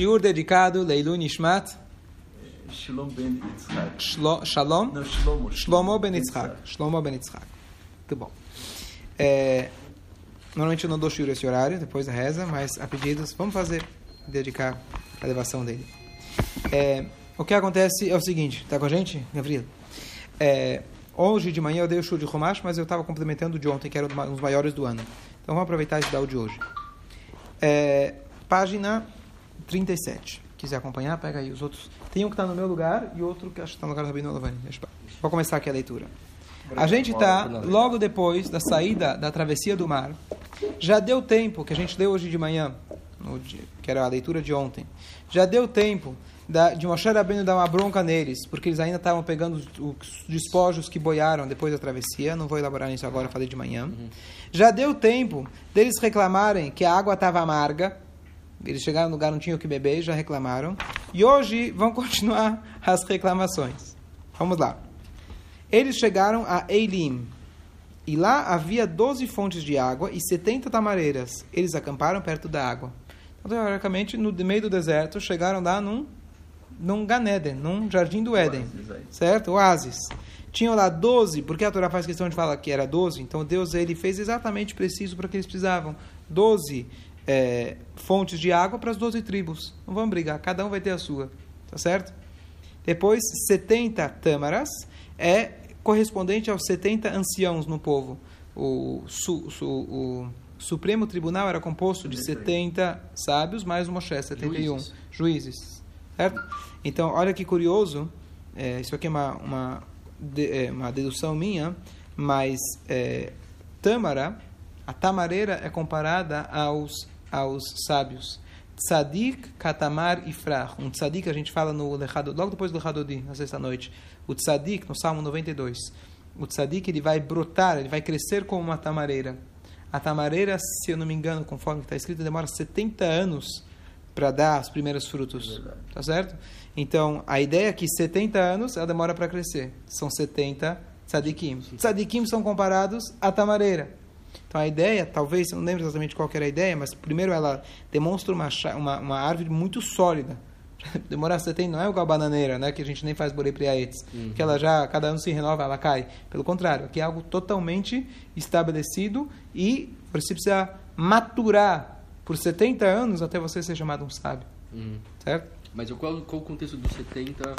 Shiur dedicado Leilu Nishmat Shalom ben Yitzhak. Shlo- Shalom Não, Shlomo. Shlomo Ben Yitzhak. Shlomo Ben Yitzhak. Muito bom. É, normalmente eu não dou shiur esse horário, depois da reza, mas a pedidos, vamos fazer, dedicar a elevação dele. É, o que acontece é o seguinte, tá com a gente, Gabriel? É, hoje de manhã eu dei o show de Romash, mas eu estava complementando o de ontem, que era um dos maiores do ano. Então vamos aproveitar e estudar o de hoje. É, página 37. Quiser acompanhar, pega aí os outros. Tem um que está no meu lugar e outro que acho que está no lugar do Rabino eu- Vou começar aqui a leitura. A gente está logo depois da saída da travessia do mar. Já deu tempo, que a gente leu hoje de manhã, dia- que era a leitura de ontem. Já deu tempo da, de Moshe Rabbeinu dar uma bronca neles, porque eles ainda estavam pegando os, os despojos que boiaram depois da travessia. Não vou elaborar nisso agora, falei de manhã. Já deu tempo deles reclamarem que a água estava amarga. Eles chegaram no lugar, não tinham o que beber, e já reclamaram. E hoje vão continuar as reclamações. Vamos lá. Eles chegaram a Eilim. E lá havia 12 fontes de água e 70 tamareiras. Eles acamparam perto da água. Então, teoricamente, no meio do deserto, chegaram lá num, num Ganeden, num jardim do Éden. Certo? Oásis. Tinham lá 12, porque a Torá faz questão de falar que era 12, então Deus ele fez exatamente preciso para que eles precisavam. 12 é, fontes de água para as 12 tribos. Não vamos brigar, cada um vai ter a sua. Tá certo? Depois, 70 tâmaras é correspondente aos 70 anciãos no povo. O, su, su, o Supremo Tribunal era composto de 70 sábios mais o Moshe, 71 Juízes. juízes. Certo? Então, olha que curioso. é, isso aqui é uma, uma, de- é, uma dedução minha, mas é, Tâmara, a tamareira é comparada aos, aos sábios. Tzadik, Katamar e Frach. Um tzadik a gente fala no Lechado, logo depois do Lechadodi, na sexta-noite. O tzadik, no Salmo 92. O tzadik ele vai brotar, ele vai crescer como uma tamareira. A tamareira, se eu não me engano, conforme está escrito, demora 70 anos para dar os primeiros frutos. Verdade. Tá certo? Então, a ideia é que 70 anos ela demora para crescer. São 70 tzadikim. Tzadikim são comparados à tamareira. Então, a ideia, talvez, eu não lembro exatamente qual era a ideia, mas primeiro ela demonstra uma, uma, uma árvore muito sólida. Demorar 70 não é igual a bananeira, né? Que a gente nem faz borei priaetes. Que ela já, cada ano se renova, ela cai. Pelo contrário, aqui é algo totalmente estabelecido e você precisa maturar por 70 anos até você ser chamado um sábio. Uhum. Certo? Mas qual, qual o contexto dos 70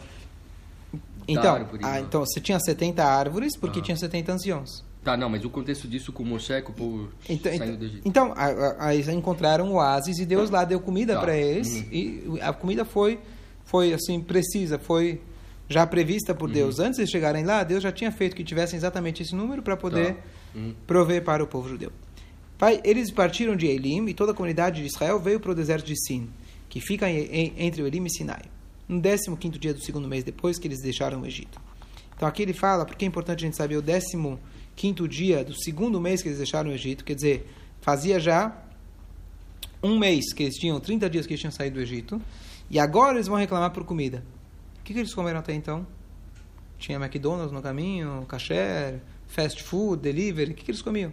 Então, árvore? ah, né? então, você tinha 70 árvores porque Ah. tinha 70 anciãos. Tá, não, mas o contexto disso com o Moshe, com o povo Então, saindo então, do Egito. então aí eles encontraram oásis e Deus lá deu comida Tá. para eles Uhum. e a comida foi foi assim precisa, foi já prevista por Deus. Uhum. Antes de chegarem lá, Deus já tinha feito que tivessem exatamente esse número para poder Tá. Uhum. prover para o povo judeu. Eles partiram de Elim e toda a comunidade de Israel veio para o deserto de Sin, que fica em- em- entre Elim e Sinai. No 15º dia do segundo mês depois que eles deixaram o Egito. Então aqui ele fala, porque é importante a gente saber o 15º dia do segundo mês que eles deixaram o Egito, quer dizer, fazia já um mês que eles tinham, 30 dias que eles tinham saído do Egito, e agora eles vão reclamar por comida. O que, que eles comeram até então? Tinha McDonald's no caminho, kasher, fast food, delivery, o que, que eles comiam?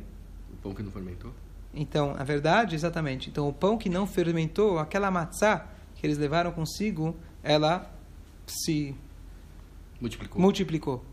O pão que não fermentou? Então, a verdade, exatamente. Então, o pão que não fermentou, aquela matzá que eles levaram consigo, ela se Multiplicou. multiplicou.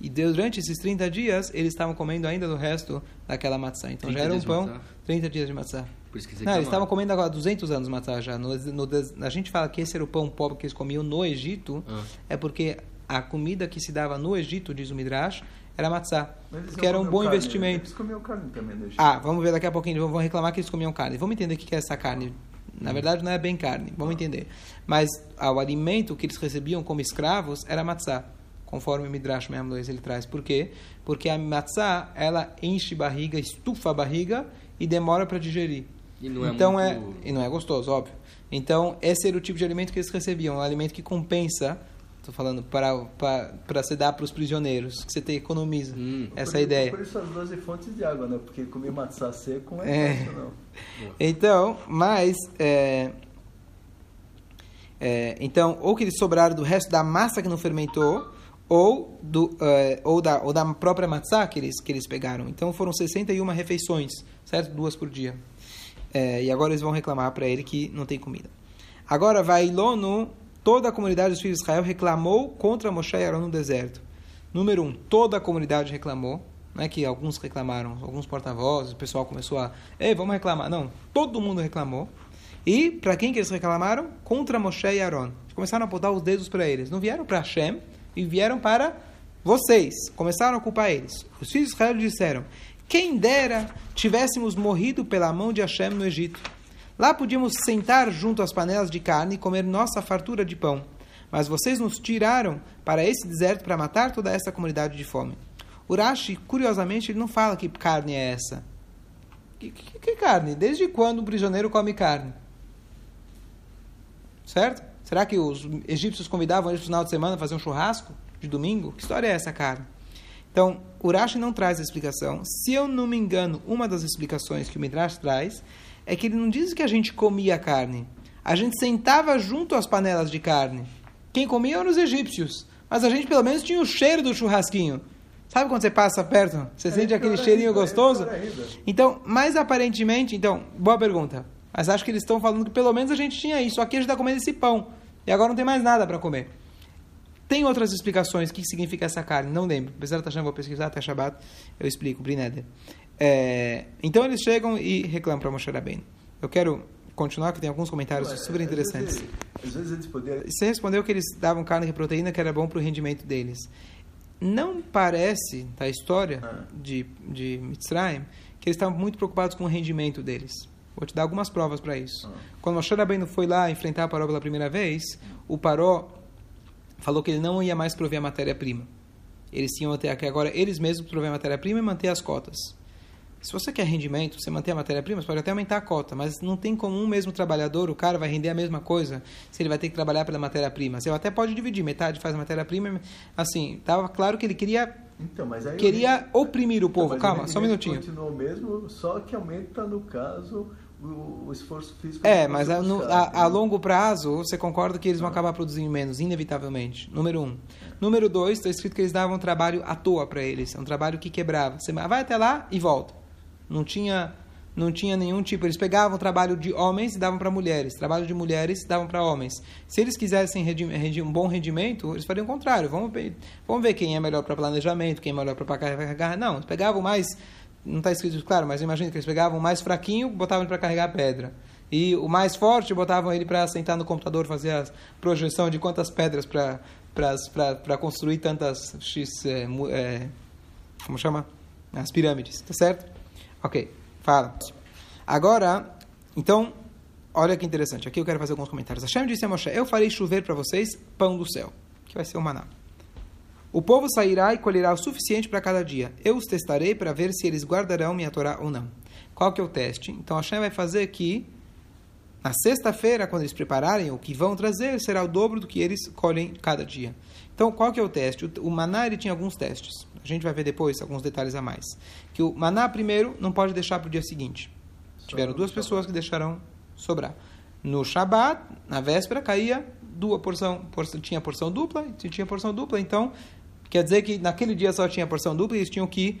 E durante esses 30 dias, eles estavam comendo ainda do resto daquela matzá. Então, 30 já era um pão, matzá? 30 dias de matzá. Por isso que Não, eles estavam comendo agora 200 anos matzá já. No, no a gente fala que esse era o pão pobre que eles comiam no Egito, Ah. é porque a comida que se dava no Egito, diz o Midrash, era matzá. Porque era um bom carne, investimento. Eles comiam carne também no Egito. Ah, vamos ver daqui a pouquinho. Vão reclamar que eles comiam carne. Vamos entender o que é essa carne. Na verdade, não é bem carne. Vamos entender. Mas ah, o alimento que eles recebiam como escravos era matzá. Conforme o Midrash mesmo ele traz. Por quê? Porque a matzá, ela enche barriga, estufa a barriga e demora para digerir. E não é então muito- é E não é gostoso, óbvio. Então, esse era o tipo de alimento que eles recebiam. Um alimento que compensa... Estou falando para, se dar para os prisioneiros. Que você te economiza. Hum. Essa por, é ideia. Por isso as 12 fontes de água, né? Porque comer matzá seco não É. é fácil, não. Então, mas é, é, então, ou que eles sobraram do resto da massa que não fermentou, ou, do, é, ou, da, ou da própria matzá que eles, que eles pegaram. Então foram 61 refeições, certo? Duas por dia. É, e agora eles vão reclamar para ele que não tem comida. Agora, vai Lono, toda a comunidade dos filhos de Israel reclamou contra Moshe e Aaron no deserto. Número um, toda a comunidade reclamou. Não é que alguns reclamaram, alguns porta-vozes, o pessoal começou a, ei, vamos reclamar. Não, todo mundo reclamou. E para quem que eles reclamaram? Contra Moshe e Aaron. Começaram a apontar os dedos para eles. Não vieram para Hashem e vieram para vocês. Começaram a culpar eles. Os filhos de Israel disseram: Quem dera tivéssemos morrido pela mão de Hashem no Egito. Lá podíamos sentar junto às panelas de carne e comer nossa fartura de pão. Mas vocês nos tiraram para esse deserto para matar toda essa comunidade de fome. Urashi, curiosamente, ele não fala que carne é essa. Que, que, que carne? Desde quando um prisioneiro come carne? Certo? Será que os egípcios convidavam eles no final de semana a fazer um churrasco de domingo? Que história é essa, cara? Então, Urashi não traz a explicação. Se eu não me engano, uma das explicações que o Midrash traz é que ele não diz que a gente comia carne. A gente sentava junto às panelas de carne. Quem comia eram os egípcios. Mas a gente pelo menos tinha o cheiro do churrasquinho. Sabe quando você passa perto? Você é sente aquele cheirinho ainda, gostoso? Então, mais aparentemente, então, boa pergunta. Mas acho que eles estão falando que pelo menos a gente tinha isso. Aqui a gente está comendo esse pão. E agora não tem mais nada para comer. Tem outras explicações. O que significa essa carne? Não lembro. Apesar de vou pesquisar até Shabbat, eu explico. Brineder. É, então eles chegam e reclamam para Moshe Rabbeinu. Eu quero continuar, que tem alguns comentários super interessantes. Às vezes, às vezes eles poderiam... Você respondeu que eles davam carne e proteína, que era bom para o rendimento deles. Não parece, da história ah. de, de Mitzrayim, que eles estavam muito preocupados com o rendimento deles. Vou te dar algumas provas para isso. Ah. Quando Moshe Rabbeinu foi lá enfrentar a Paró pela primeira vez, o Paró falou que ele não ia mais prover a matéria-prima. Eles tinham até aqui agora eles mesmos prover a matéria-prima e manter as cotas. Se você quer rendimento, você manter a matéria-prima, você pode até aumentar a cota, mas não tem como um mesmo trabalhador, o cara vai render a mesma coisa se ele vai ter que trabalhar pela matéria-prima. Você até pode dividir, metade faz a matéria-prima, assim, estava claro que ele queria então, queria oprimir o povo. Calma, só um minutinho. Continuou mesmo, só que aumenta, no caso, o, o esforço físico. É, mas a, no, a, a, longo prazo, você concorda que eles vão acabar produzindo menos, inevitavelmente. Número um. Número dois, está escrito que eles davam um trabalho à toa para eles. É um trabalho que quebrava. Você vai até lá e volta. Não tinha, não tinha nenhum tipo. Eles pegavam trabalho de homens e davam para mulheres. Trabalho de mulheres davam para homens. Se eles quisessem um bom rendimento, eles fariam o contrário. Vamos ver, vamos ver quem é melhor para planejamento, quem é melhor para carregar. Não, eles pegavam mais. Não está escrito claro, mas imagina que eles pegavam o mais fraquinho, botavam para carregar pedra. E o mais forte botavam ele para sentar no computador, fazer a projeção de quantas pedras para construir tantas X. É, é, como chama? As pirâmides, tá certo? Ok, fala. Agora, então, olha que interessante. Aqui eu quero fazer alguns comentários. Hashem disse a Moshe: Eu farei chover para vocês pão do céu, que vai ser o maná. O povo sairá e colherá o suficiente para cada dia. Eu os testarei para ver se eles guardarão minha Torá ou não. Qual que é o teste? Então Hashem vai fazer que na sexta-feira, quando eles prepararem o que vão trazer, será o dobro do que eles colhem cada dia. Então, qual que é o teste? O, maná ele tinha alguns testes. A gente vai ver depois alguns detalhes a mais. Que o maná, primeiro, não pode deixar para o dia seguinte. Tiveram duas pessoas que deixaram sobrar. No Shabat, na véspera, caía duas porção, porção tinha porção dupla, tinha porção dupla, então quer dizer que naquele dia só tinha porção dupla e eles tinham que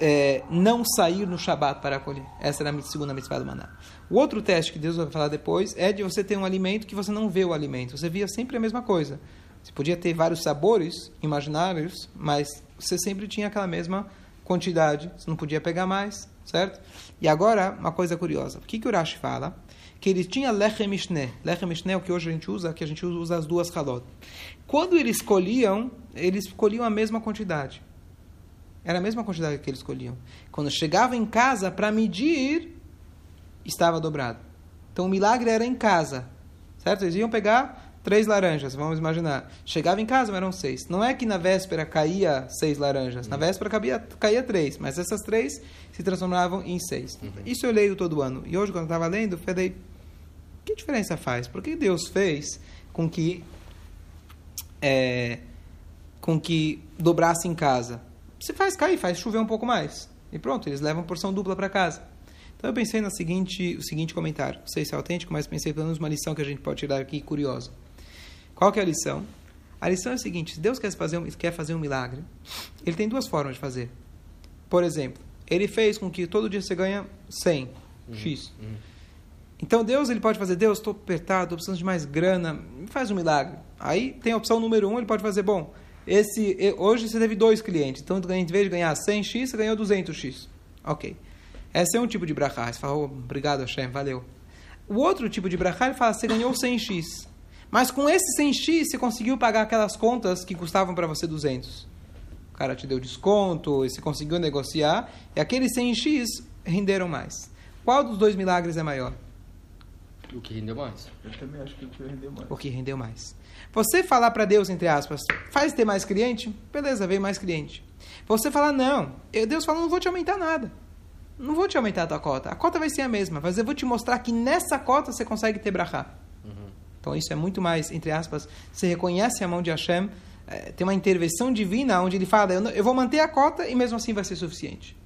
é, não sair no Shabat para colher. Essa era a segunda mitzvah do maná. O outro teste que Deus vai falar depois é de você ter um alimento que você não vê o alimento. Você via sempre a mesma coisa. Você podia ter vários sabores imaginários, mas você sempre tinha aquela mesma quantidade. Você não podia pegar mais, certo? E agora, uma coisa curiosa. O que, que o Rashi fala? Que ele tinha lechem mishne. Lechem mishne é o que hoje a gente usa, que a gente usa as duas halot. Quando eles colhiam, eles colhiam a mesma quantidade. Era a mesma quantidade que eles escolhiam. Quando chegava em casa para medir, estava dobrado. Então o milagre era em casa. Certo? Eles iam pegar três laranjas, vamos imaginar. Chegava em casa, eram seis. Não é que na véspera caía seis laranjas. Na uhum. véspera caía, caía três, mas essas três se transformavam em seis. Uhum. Isso eu leio todo ano. E hoje, quando eu estava lendo, eu falei, que diferença faz? Por que Deus fez com que, é, com que dobrasse em casa? Você faz cair, faz chover um pouco mais. E pronto, eles levam porção dupla para casa. Então eu pensei no seguinte, o seguinte comentário. Não sei se é autêntico, mas pensei pelo menos uma lição que a gente pode tirar aqui curiosa. Qual que é a lição? A lição é a seguinte: se Deus quer fazer, um, quer fazer um milagre, ele tem duas formas de fazer. Por exemplo, ele fez com que todo dia você ganha 100 uhum. X. Uhum. Então Deus ele pode fazer, Deus, estou apertado, estou precisando de mais grana, faz um milagre. Aí tem a opção número um, ele pode fazer, bom, esse hoje você teve dois clientes, então em vez de ganhar 100x, você ganhou 200x. Ok. Esse é um tipo de brachá. Você fala, oh, obrigado Hashem, valeu. O outro tipo de brachá, ele fala, você ganhou 100x. Mas com esse 100x, você conseguiu pagar aquelas contas que custavam para você 200. O cara te deu desconto, você conseguiu negociar, e aqueles 100x renderam mais. Qual dos dois milagres é maior? O que rendeu mais? Eu também acho que o que rendeu mais. O que rendeu mais. Você falar para Deus, entre aspas, faz ter mais cliente? Beleza, veio mais cliente. Você falar, não. Deus fala, não vou te aumentar nada. Não vou te aumentar a tua cota. A cota vai ser a mesma, mas eu vou te mostrar que nessa cota você consegue ter brachá. Então isso é muito mais, entre aspas, você reconhece a mão de Hashem, é, tem uma intervenção divina onde ele fala, eu, não, eu vou manter a cota e mesmo assim vai ser suficiente.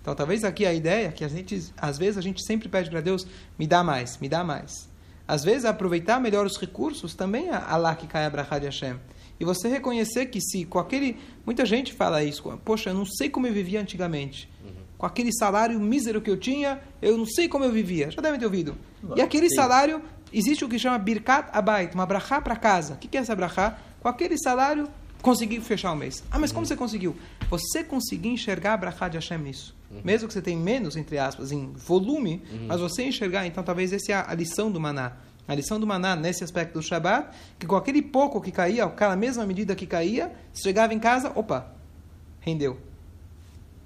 Então talvez aqui a ideia que a gente, às vezes a gente sempre pede para Deus, me dá mais, me dá mais. Às vezes aproveitar melhor os recursos também é Allah que cai a de Hashem. E você reconhecer que se com aquele. Muita gente fala isso, poxa, eu não sei como eu vivia antigamente. Uhum. Com aquele salário mísero que eu tinha, eu não sei como eu vivia. Já devem ter ouvido. E aquele Sim. salário, existe o que chama Birkat Abayt, uma brachá para casa. O que é essa brachá? Com aquele salário, consegui fechar o mês. Ah, mas como uhum. você conseguiu? Você conseguiu enxergar a brachá de Hashem nisso. Uhum. Mesmo que você tenha menos, entre aspas, em volume, uhum. mas você enxergar, então talvez essa é a lição do maná. A lição do maná nesse aspecto do Shabat, que com aquele pouco que caía, aquela mesma medida que caía, chegava em casa, opa, rendeu.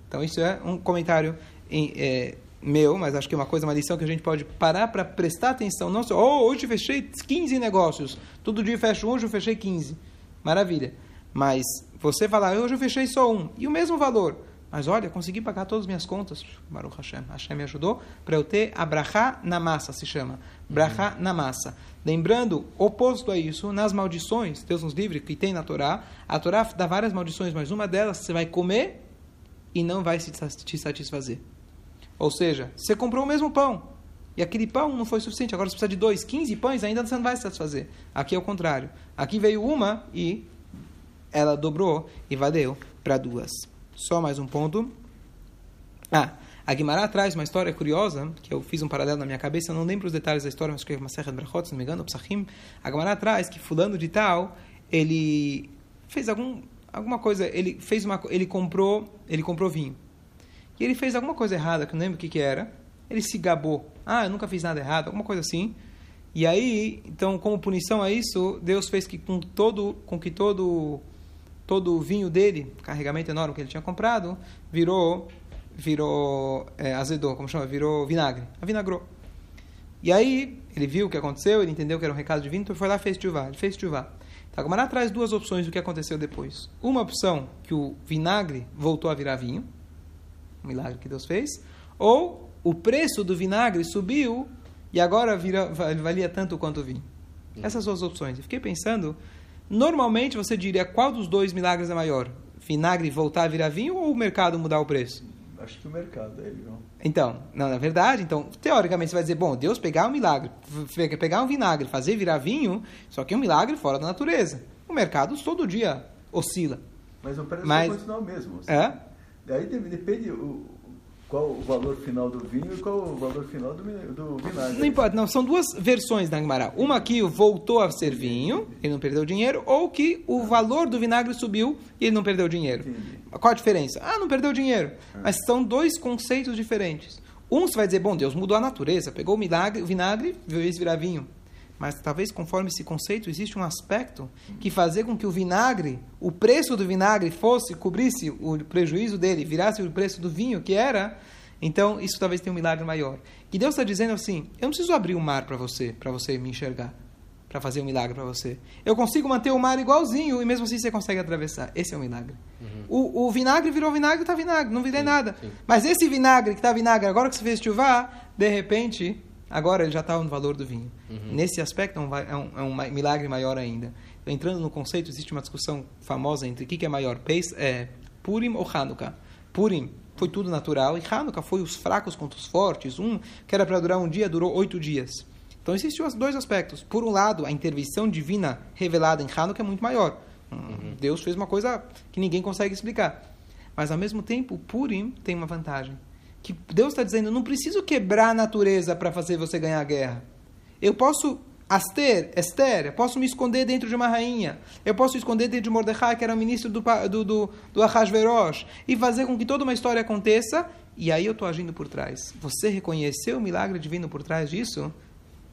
Então isso é um comentário em, é, meu, mas acho que é uma coisa, uma lição que a gente pode parar para prestar atenção. Não só, oh, hoje fechei 15 negócios, todo dia fecho um, hoje eu fechei 15. Maravilha. Mas você falar, hoje eu fechei só um, e o mesmo valor. Mas olha, consegui pagar todas as minhas contas. Baruch Hashem. Hashem me ajudou para eu ter a brachá na massa, se chama. Brachá uhum. na massa. Lembrando, oposto a isso, nas maldições, Deus nos livre, que tem na Torá, a Torá dá várias maldições, mas uma delas você vai comer e não vai se te satisfazer. Ou seja, você comprou o mesmo pão, e aquele pão não foi suficiente, agora você precisa de dois, 15 pães, ainda você não vai satisfazer. Aqui é o contrário. Aqui veio uma e ela dobrou e valeu para duas. Só mais um ponto. Ah, a Guimarães traz uma história curiosa, que eu fiz um paralelo na minha cabeça, eu não lembro os detalhes da história, mas é uma serra de Brachot, se não me engano, o Psachim. A Guimarães traz que fulano de tal, ele fez algum, alguma coisa, ele fez uma, ele comprou, ele comprou vinho. E ele fez alguma coisa errada, que eu não lembro o que que era. Ele se gabou. Ah, eu nunca fiz nada errado, alguma coisa assim. E aí, então, como punição a isso, Deus fez que com todo, com que todo todo o vinho dele, carregamento enorme que ele tinha comprado, virou virou é, como chama? Virou vinagre. Avinagrou. E aí, ele viu o que aconteceu, ele entendeu que era um recado divino, então foi lá e fez chuvá. Ele fez chuvá. A Gamara traz duas opções do que aconteceu depois. Uma opção, que o vinagre voltou a virar vinho, um milagre que Deus fez, ou o preço do vinagre subiu e agora vira, valia tanto quanto o vinho. Essas são as opções. Eu fiquei pensando Normalmente você diria qual dos dois milagres é maior? Vinagre voltar a virar vinho ou o mercado mudar o preço? Acho que o mercado é não. Então, não, na verdade, então, teoricamente você vai dizer, bom, Deus pegar um milagre, pegar um vinagre, fazer virar vinho, só que é um milagre fora da natureza. O mercado todo dia oscila. Mas o preço Mas, vai continuar o mesmo. Assim. É? Daí depende, o, qual o valor final do vinho e qual o valor final do, do vinagre. Não importa, não. São duas versões da Gemara. Uma que voltou a ser vinho, ele não perdeu dinheiro, ou que o valor do vinagre subiu e ele não perdeu dinheiro. Entendi. Qual a diferença? Ah, não perdeu dinheiro. Ah. Mas são dois conceitos diferentes. Um você vai dizer, bom, Deus mudou a natureza, pegou o, milagre, o vinagre, fez virar vinho. Mas talvez conforme esse conceito existe um aspecto que fazer com que o vinagre, o preço do vinagre fosse, cobrisse o prejuízo dele, virasse o preço do vinho que era, então isso talvez tenha um milagre maior. E Deus está dizendo assim: eu não preciso abrir o mar para você, para você me enxergar, para fazer um milagre para você. Eu consigo manter o mar igualzinho e mesmo assim você consegue atravessar. Esse é o milagre. Uhum. O, o, vinagre virou vinagre, está vinagre, não virei sim, nada. Sim. Mas esse vinagre que está vinagre, agora que você fez chuva, de repente agora ele já estava no valor do vinho. Uhum. Nesse aspecto é um, é, um, é um, milagre maior ainda. Então, entrando no conceito, existe uma discussão famosa entre o que, que é maior, Peis, é, Purim ou Hanukkah. Purim foi tudo natural e Hanukkah foi os fracos contra os fortes. Um que era para durar um dia, durou oito dias. Então existem dois aspectos. Por um lado, a intervenção divina revelada em Hanukkah é muito maior. Uhum. Deus fez uma coisa que ninguém consegue explicar. Mas ao mesmo tempo, Purim tem uma vantagem que Deus está dizendo, não preciso quebrar a natureza para fazer você ganhar a guerra. Eu posso Aster, Esther, eu posso me esconder dentro de uma rainha. Eu posso esconder dentro de Mordecai, que era o ministro do, do, do, do Ahasverosh, e fazer com que toda uma história aconteça, e aí eu estou agindo por trás. Você reconheceu o milagre divino por trás disso?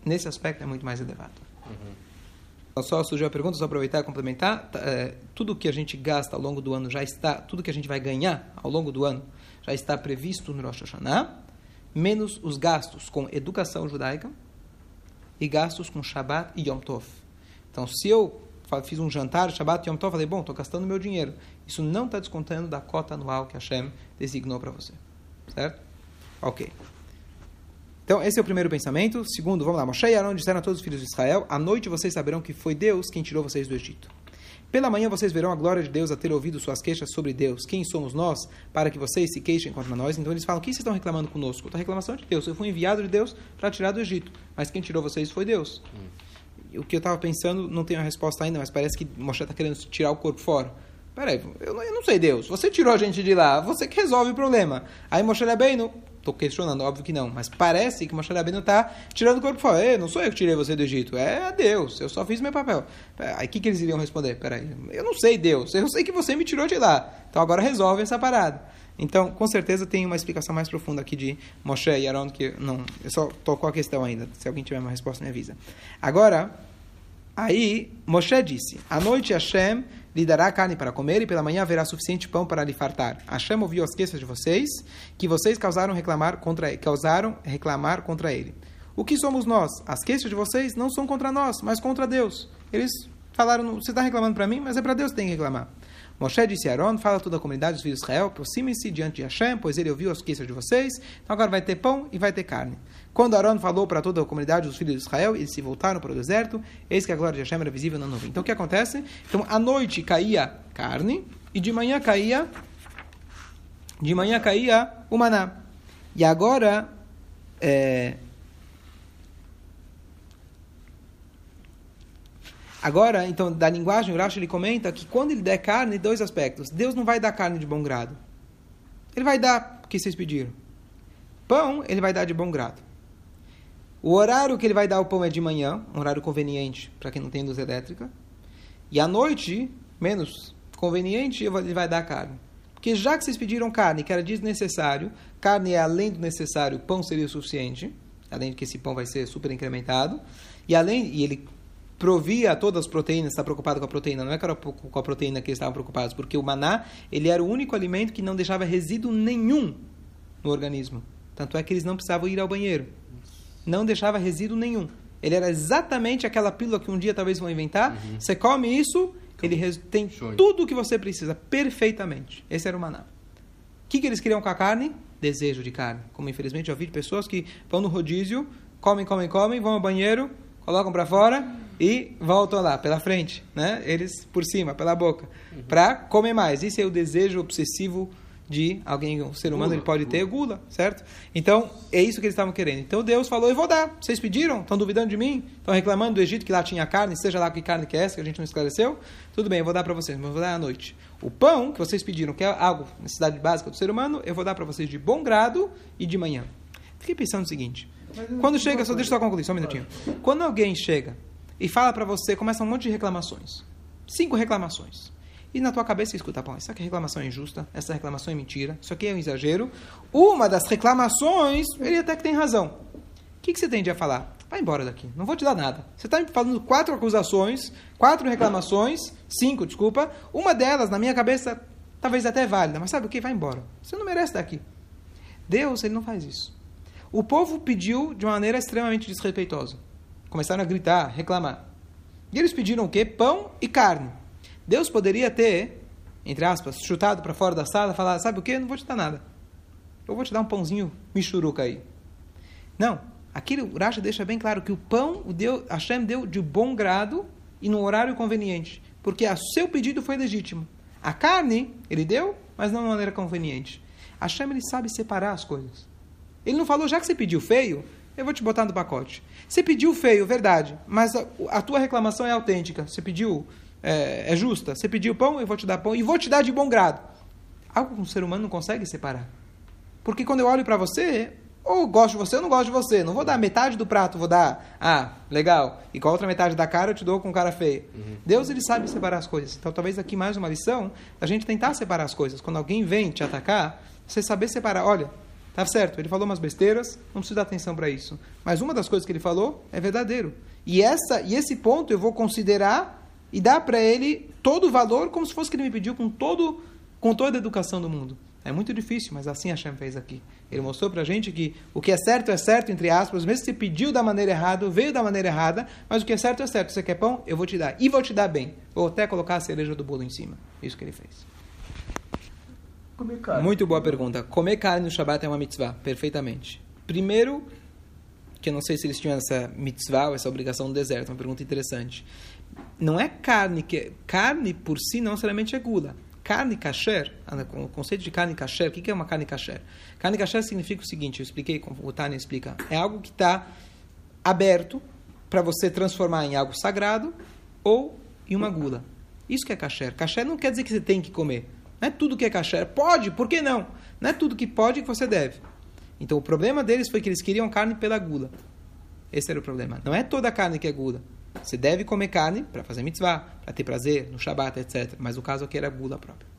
Nesse aspecto é muito mais elevado. Uhum. Só surgiu a pergunta, só aproveitar e complementar. É, tudo que a gente gasta ao longo do ano já está, tudo que a gente vai ganhar ao longo do ano já está previsto no Rosh Hashanah, menos os gastos com educação judaica, e gastos com Shabbat e Yom Tov. Então, se eu fiz um jantar, Shabbat e Yom Tov, falei, bom, estou gastando meu dinheiro. Isso não está descontando da cota anual que Hashem designou para você. Certo? Ok. Então, esse é o primeiro pensamento. Segundo, vamos lá. Moshe e Aaron disseram a todos os filhos de Israel, à noite vocês saberão que foi Deus quem tirou vocês do Egito. Pela manhã vocês verão a glória de Deus a ter ouvido suas queixas sobre Deus. Quem somos nós para que vocês se queixem contra nós? Então eles falam: quem vocês estão reclamando conosco? A reclamação é de Deus. Eu fui enviado de Deus para tirar do Egito. Mas quem tirou vocês foi Deus. Hum. O que eu estava pensando, não tenho a resposta ainda, mas parece que Moshe está querendo tirar o corpo fora. Peraí, eu não, eu não sei Deus. Você tirou a gente de lá, você que resolve o problema. Aí Moshe Rabbeinu, estou questionando, óbvio que não, mas parece que Moshe Rabbeinu está tirando o corpo fora. Ei, não sou eu que tirei você do Egito, é Deus, eu só fiz meu papel. Aí o que, que eles iriam responder? Peraí, eu não sei Deus, eu sei que você me tirou de lá. Então agora resolve essa parada. Então, com certeza tem uma explicação mais profunda aqui de Moshe e Aaron, que não, eu só tocou a questão ainda. Se alguém tiver uma resposta, me avisa. Agora, aí Moshe disse: À noite Hashem lhe dará carne para comer e pela manhã haverá suficiente pão para lhe fartar. Hashem ouviu as queixas de vocês, que vocês causaram reclamar contra, causaram reclamar contra ele. O que somos nós? As queixas de vocês não são contra nós, mas contra Deus. Eles falaram, você está reclamando para mim, mas é para Deus que tem que reclamar. Moshe disse a Aaron, fala toda a comunidade dos filhos de Israel, aproxime-se diante de Hashem, pois ele ouviu as queixas de vocês, então agora vai ter pão e vai ter carne. Quando Aaron falou para toda a comunidade dos filhos de Israel, eles se voltaram para o deserto, eis que a glória de Hashem era visível na nuvem. Então o que acontece? Então à noite caía carne e de manhã caía de manhã caía o maná. E agora é, Agora, então, da linguagem, o Rashi ele comenta que quando ele der carne, dois aspectos. Deus não vai dar carne de bom grado. Ele vai dar o que vocês pediram. Pão, ele vai dar de bom grado. O horário que ele vai dar o pão é de manhã, um horário conveniente para quem não tem luz elétrica. E à noite, menos conveniente, ele vai dar carne. Porque já que vocês pediram carne, que era desnecessário, carne é além do necessário, pão seria o suficiente, além de que esse pão vai ser super incrementado. E além e ele provia todas as proteínas, está preocupado com a proteína, não é que era com a proteína que eles estavam preocupados, porque o maná, ele era o único alimento que não deixava resíduo nenhum no organismo. Tanto é que eles não precisavam ir ao banheiro não deixava resíduo nenhum. Ele era exatamente aquela pílula que um dia talvez vão inventar. Uhum. Você come isso, ele tem Show. tudo o que você precisa, perfeitamente. Esse era o maná. O que, que eles queriam com a carne? Desejo de carne. Como infelizmente eu vi de pessoas que vão no rodízio, comem, comem, comem, vão ao banheiro, colocam para fora e voltam lá, pela frente. Né? Eles por cima, pela boca. Uhum. Para comer mais. Isso é o desejo obsessivo de alguém, um ser humano, gula, ele pode gula. ter gula, certo? Então, é isso que eles estavam querendo. Então, Deus falou, eu vou dar. Vocês pediram? Estão duvidando de mim? Estão reclamando do Egito que lá tinha carne, seja lá que carne que é essa, que a gente não esclareceu? Tudo bem, eu vou dar para vocês, mas eu vou dar à noite. O pão que vocês pediram, que é algo, necessidade básica do ser humano, eu vou dar para vocês de bom grado e de manhã. Fiquei pensando o seguinte, quando chega, só deixa eu só concluir, só um minutinho. Quando alguém chega e fala para você, começa um monte de reclamações. Cinco reclamações. E na tua cabeça você escuta, bom, essa reclamação é injusta, essa reclamação é mentira, isso aqui é um exagero. Uma das reclamações, ele até que tem razão. O que, que você tende a falar? Vai embora daqui, não vou te dar nada. Você está me falando quatro acusações, quatro reclamações, cinco, desculpa. Uma delas, na minha cabeça, talvez até válida, mas sabe o que? Vai embora. Você não merece estar aqui. Deus, ele não faz isso. O povo pediu de uma maneira extremamente desrespeitosa. Começaram a gritar, reclamar. E eles pediram o quê? Pão e carne. Deus poderia ter, entre aspas, chutado para fora da sala falar: sabe o que? Não vou te dar nada. Eu vou te dar um pãozinho michuruca aí. Não. Aqui o Rashi deixa bem claro que o pão o Deus, Hashem deu de bom grado e no horário conveniente. Porque o seu pedido foi legítimo. A carne, ele deu, mas não de maneira conveniente. Hashem, ele sabe separar as coisas. Ele não falou, já que você pediu feio, eu vou te botar no pacote. Você pediu feio, verdade, mas a, a tua reclamação é autêntica. Você pediu é, é, justa. Você pediu pão, eu vou te dar pão e vou te dar de bom grado. Algo que um ser humano não consegue separar. Porque quando eu olho para você, ou gosto de você ou não gosto de você. Não vou dar metade do prato, vou dar, ah, legal. E com a outra metade da cara eu te dou com cara feia. Uhum. Deus, ele sabe separar as coisas. Então, talvez aqui mais uma lição, a gente tentar separar as coisas. Quando alguém vem te atacar, você saber separar. Olha, tá certo, ele falou umas besteiras, não precisa dar atenção para isso. Mas uma das coisas que ele falou é verdadeiro. E, essa, e esse ponto eu vou considerar e dar para ele todo o valor, como se fosse que ele me pediu com, todo, com toda a educação do mundo. É muito difícil, mas assim Hashem fez aqui. Ele mostrou para a gente que o que é certo é certo, entre aspas, mesmo se pediu da maneira errada, veio da maneira errada, mas o que é certo é certo. Você quer pão? Eu vou te dar. E vou te dar bem. Vou até colocar a cereja do bolo em cima. Isso que ele fez. Comer carne. Muito boa pergunta. Comer carne no Shabat é uma mitzvah, perfeitamente. Primeiro, que eu não sei se eles tinham essa mitzvah ou essa obrigação no deserto, uma pergunta interessante. Não é carne que carne por si não necessariamente é gula carne kasher, o conceito de carne kasher, o que é uma carne kasher? Carne kasher significa o seguinte, eu expliquei, como o Tânia explica, é algo que está aberto para você transformar em algo sagrado ou em uma gula. Isso que é kasher. Kasher não quer dizer que você tem que comer. Não é tudo que é kasher. Pode, por que não? Não é tudo que pode que você deve. Então o problema deles foi que eles queriam carne pela gula. Esse era o problema. Não é toda carne que é gula. Você deve comer carne para fazer mitzvah, para ter prazer, no Shabat, etc. Mas o caso aqui era gula própria.